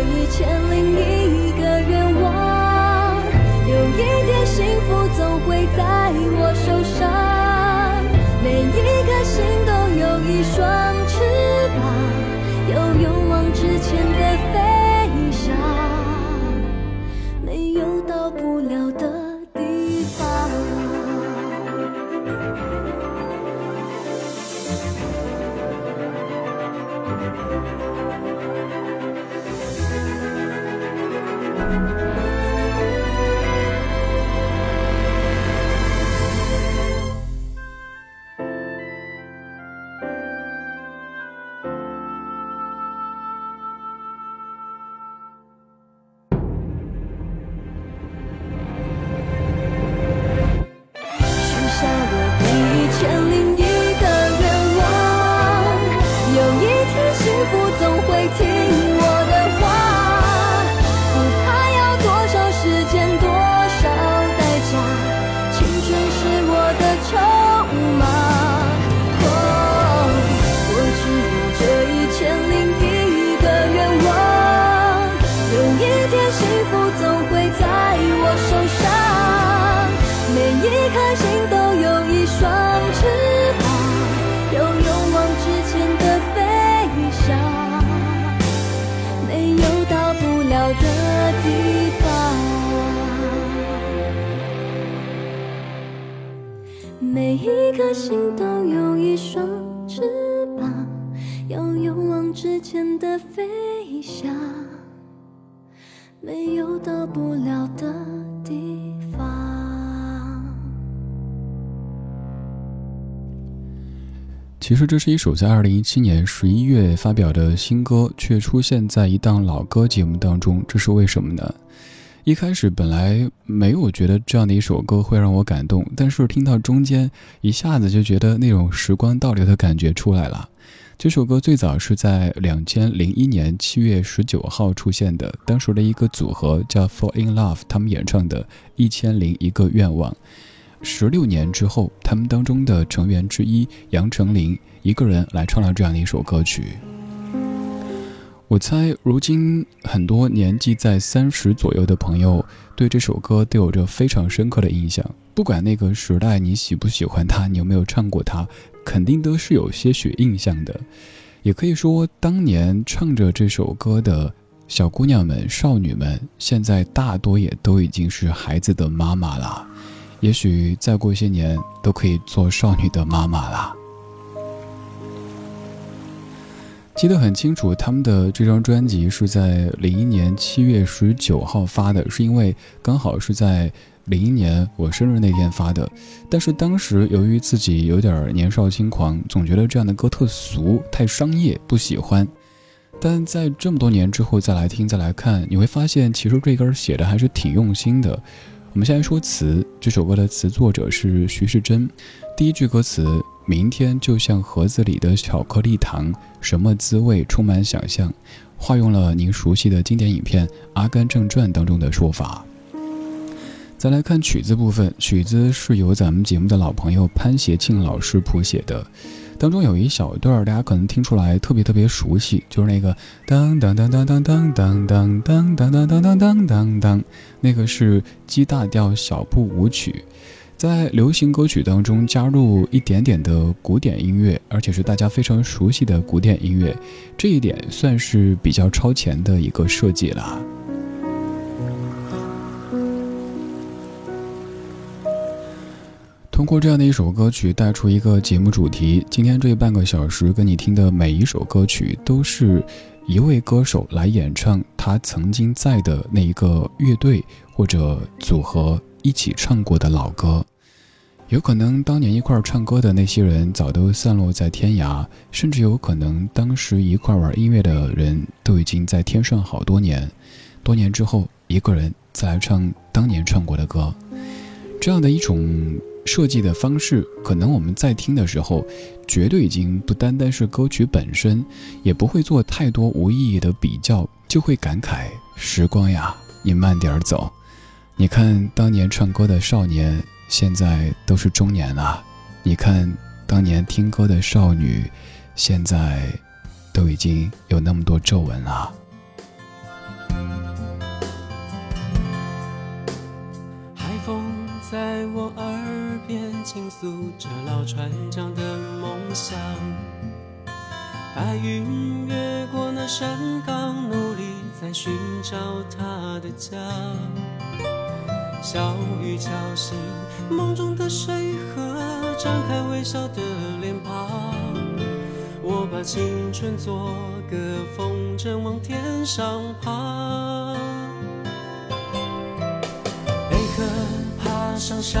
一千零一个愿望，有一天幸福总会在我手上。每一颗心都有一双翅膀，要勇往直前的飞每一颗心都有一双翅膀，要勇往直前的飞翔，没有到不了的地方。其实这是一首在二零一七年十一月发表的新歌，却出现在一档老歌节目当中，这是为什么呢？一开始本来没有觉得这样的一首歌会让我感动，但是听到中间，一下子就觉得那种时光倒流的感觉出来了。这首歌最早是在两千零一年七月十九号出现的，当时的一个组合叫 Fall in Love，他们演唱的《一千零一个愿望》。十六年之后，他们当中的成员之一杨丞琳一个人来唱了这样的一首歌曲。我猜，如今很多年纪在三十左右的朋友对这首歌都有着非常深刻的印象。不管那个时代你喜不喜欢它，你有没有唱过它，肯定都是有些许印象的。也可以说，当年唱着这首歌的小姑娘们、少女们，现在大多也都已经是孩子的妈妈了。也许再过些年，都可以做少女的妈妈了。记得很清楚，他们的这张专辑是在零一年七月十九号发的，是因为刚好是在零一年我生日那天发的。但是当时由于自己有点年少轻狂，总觉得这样的歌特俗、太商业，不喜欢。但在这么多年之后再来听、再来看，你会发现其实这歌写的还是挺用心的。我们先来说词，这首歌的词作者是徐世珍，第一句歌词。明天就像盒子里的巧克力糖，什么滋味充满想象，化用了您熟悉的经典影片《阿甘正传》当中的说法。再来看曲子部分，曲子是由咱们节目的老朋友潘协庆老师谱写的，当中有一小段大家可能听出来特别特别熟悉，就是那个当当当当当当当当当当当当当当当，那个是 G 大调小步舞曲。在流行歌曲当中加入一点点的古典音乐，而且是大家非常熟悉的古典音乐，这一点算是比较超前的一个设计了。通过这样的一首歌曲带出一个节目主题，今天这半个小时跟你听的每一首歌曲，都是一位歌手来演唱他曾经在的那一个乐队或者组合一起唱过的老歌。有可能当年一块唱歌的那些人早都散落在天涯，甚至有可能当时一块玩音乐的人都已经在天上好多年。多年之后，一个人再来唱当年唱过的歌，这样的一种设计的方式，可能我们在听的时候，绝对已经不单单是歌曲本身，也不会做太多无意义的比较，就会感慨时光呀，你慢点走。你看当年唱歌的少年。现在都是中年了，你看当年听歌的少女，现在都已经有那么多皱纹了。海风在我耳边倾诉着老船长的梦想，白云越过那山岗，努力在寻找他的家。小雨敲醒梦中的水河，张开微笑的脸庞。我把青春做个风筝往天上爬。贝壳爬上沙，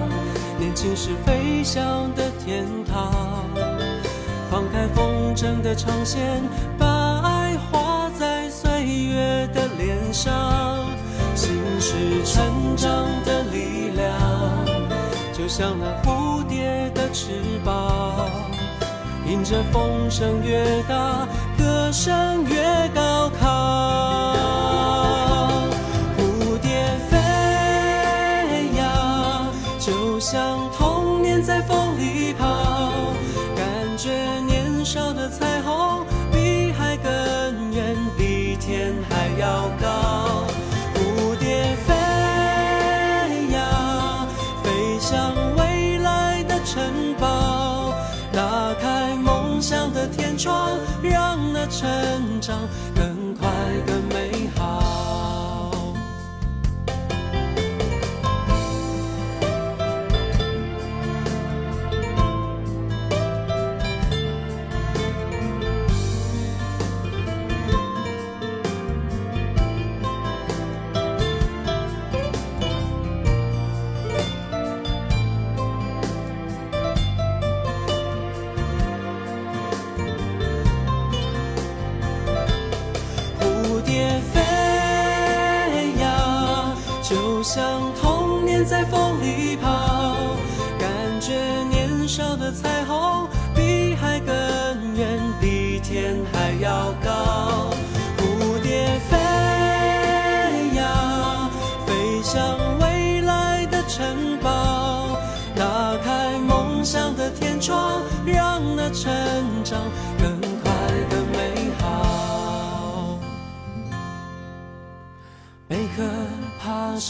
心是飞翔的天堂。放开风筝的长线，把爱画在岁月的脸上。心是成长的力量，就像那蝴蝶的翅膀，迎着风声越大，歌声越高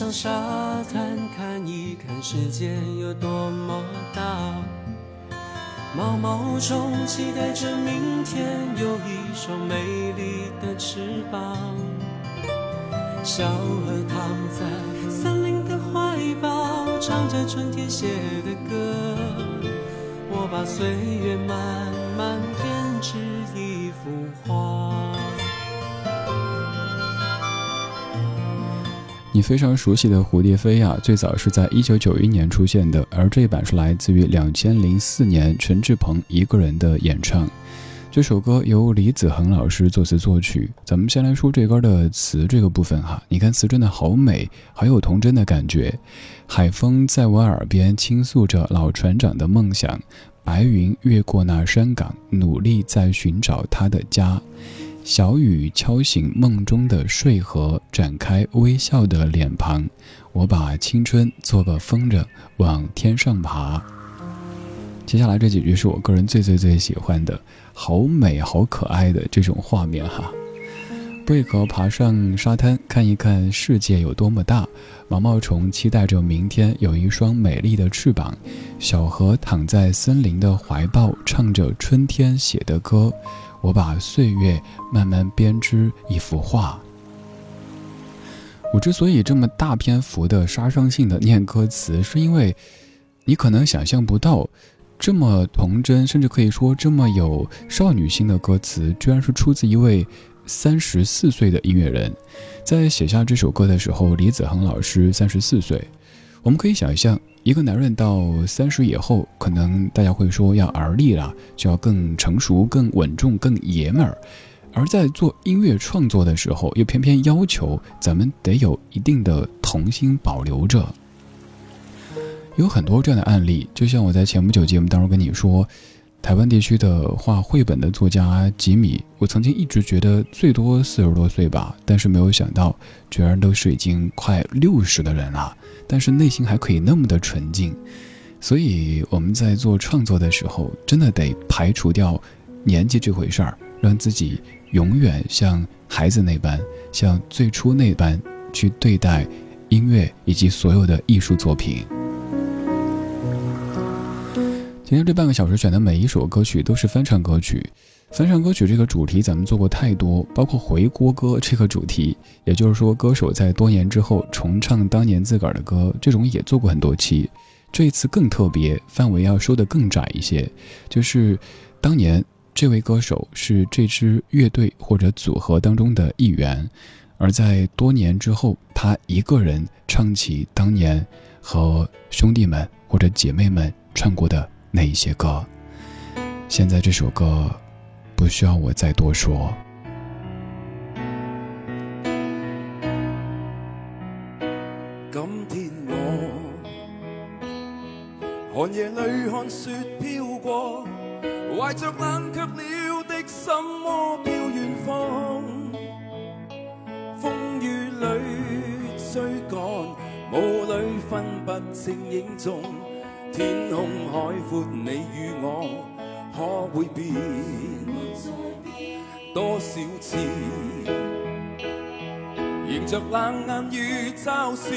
上沙滩，看一看世界有多么大。毛毛虫期待着明天有一双美丽的翅膀。小河躺在森林的怀抱，唱着春天写的歌。我把岁月慢慢编织一幅画。你非常熟悉的《蝴蝶飞》呀，最早是在一九九一年出现的，而这一版是来自于两千零四年陈志朋一个人的演唱。这首歌由李子恒老师作词作曲。咱们先来说这歌的词这个部分哈，你看词真的好美，好有童真的感觉。海风在我耳边倾诉着老船长的梦想，白云越过那山岗，努力在寻找他的家。小雨敲醒梦中的睡河，展开微笑的脸庞。我把青春做个风筝，往天上爬。接下来这几句是我个人最最最喜欢的，好美好可爱的这种画面哈。贝壳爬上沙滩，看一看世界有多么大。毛毛虫期待着明天有一双美丽的翅膀。小河躺在森林的怀抱，唱着春天写的歌。我把岁月慢慢编织一幅画。我之所以这么大篇幅的杀伤性的念歌词，是因为，你可能想象不到，这么童真，甚至可以说这么有少女心的歌词，居然是出自一位三十四岁的音乐人。在写下这首歌的时候，李子恒老师三十四岁。我们可以想象。一个男人到三十以后，可能大家会说要而立了，就要更成熟、更稳重、更爷们儿；而在做音乐创作的时候，又偏偏要求咱们得有一定的童心保留着。有很多这样的案例，就像我在前不久节目当中跟你说，台湾地区的画绘本的作家吉米，我曾经一直觉得最多四十多岁吧，但是没有想到，居然都是已经快六十的人了。但是内心还可以那么的纯净，所以我们在做创作的时候，真的得排除掉年纪这回事儿，让自己永远像孩子那般，像最初那般去对待音乐以及所有的艺术作品。今天这半个小时选的每一首歌曲都是翻唱歌曲。翻唱歌曲这个主题咱们做过太多，包括回锅歌这个主题，也就是说歌手在多年之后重唱当年自个儿的歌，这种也做过很多期。这一次更特别，范围要说的更窄一些，就是当年这位歌手是这支乐队或者组合当中的一员，而在多年之后，他一个人唱起当年和兄弟们或者姐妹们唱过的那一些歌。现在这首歌。不需要我再多说。今天我寒夜里看雪飘过，怀着冷却了的心窝飘远方。风雨里追赶，雾里分不清影踪。天空海阔，你与我。可会变？多少次，迎着冷眼与嘲笑，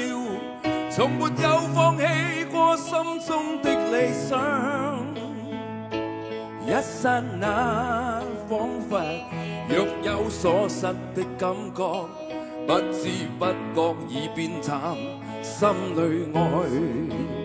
从没有放弃过心中的理想。一刹那，仿佛若有所失的感觉，不知不觉已变淡，心里爱。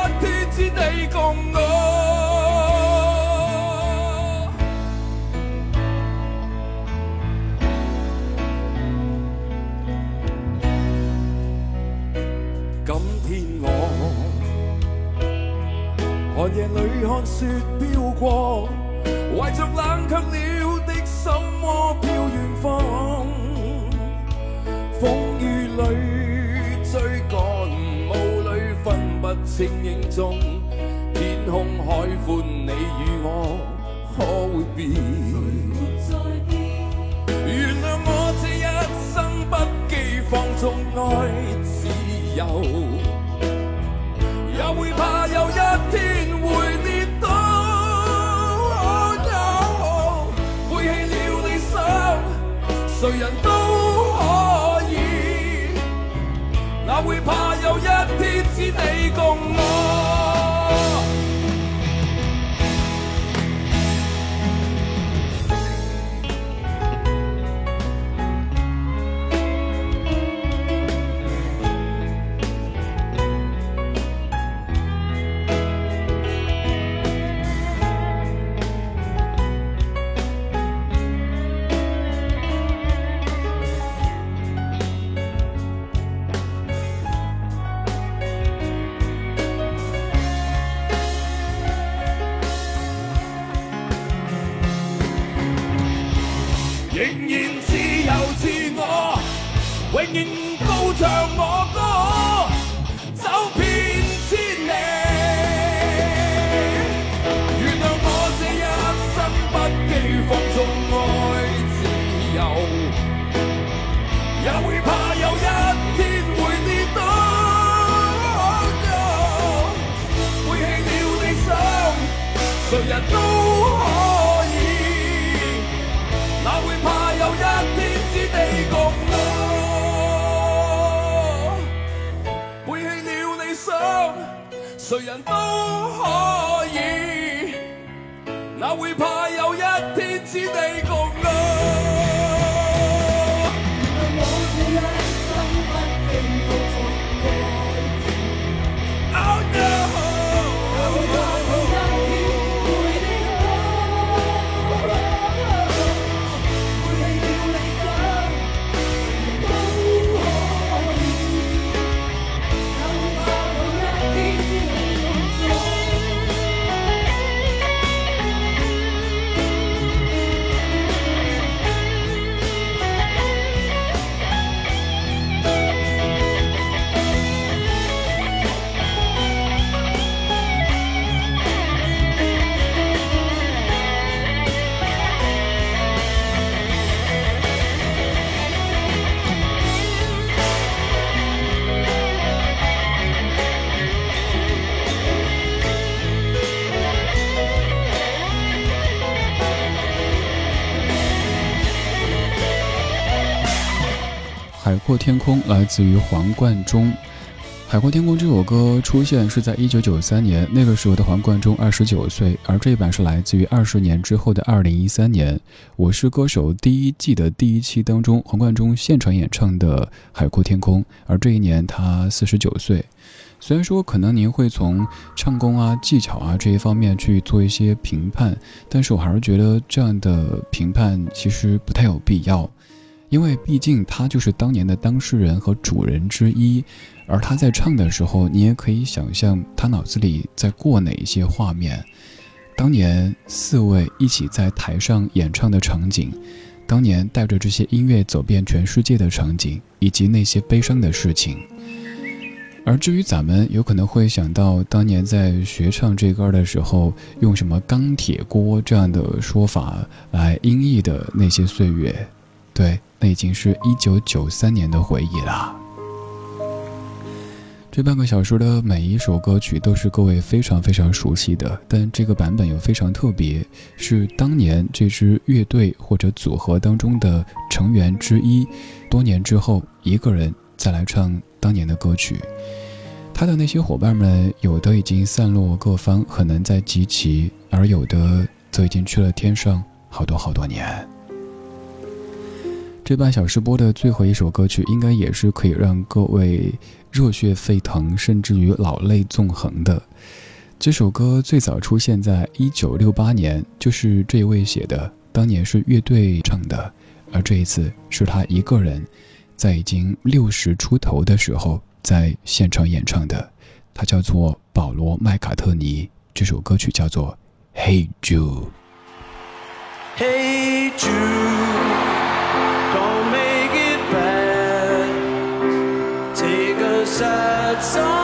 里看雪飘过，怀着冷却了的心窝飘远方。风雨里追赶，雾里分不清影踪。天空海阔，你与我可会变？原谅我这一生不羁放纵爱你共会怕有一天只地共阔天空来自于黄贯中。《海阔天空》这首歌出现是在一九九三年，那个时候的黄贯中二十九岁，而这一版是来自于二十年之后的二零一三年，《我是歌手》第一季的第一期当中，黄贯中现场演唱的《海阔天空》，而这一年他四十九岁。虽然说可能您会从唱功啊、技巧啊这一方面去做一些评判，但是我还是觉得这样的评判其实不太有必要。因为毕竟他就是当年的当事人和主人之一，而他在唱的时候，你也可以想象他脑子里在过哪一些画面。当年四位一起在台上演唱的场景，当年带着这些音乐走遍全世界的场景，以及那些悲伤的事情。而至于咱们，有可能会想到当年在学唱这歌的时候，用什么“钢铁锅”这样的说法来音译的那些岁月，对。那已经是一九九三年的回忆了。这半个小时的每一首歌曲都是各位非常非常熟悉的，但这个版本又非常特别，是当年这支乐队或者组合当中的成员之一，多年之后一个人再来唱当年的歌曲。他的那些伙伴们，有的已经散落各方，很难再集齐，而有的则已经去了天上好多好多年。这半小时播的最后一首歌曲，应该也是可以让各位热血沸腾，甚至于老泪纵横的。这首歌最早出现在一九六八年，就是这位写的，当年是乐队唱的，而这一次是他一个人，在已经六十出头的时候在现场演唱的。他叫做保罗·麦卡特尼，这首歌曲叫做《Hey Jude》。Hey Jude, song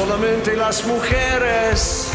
solamente las mujeres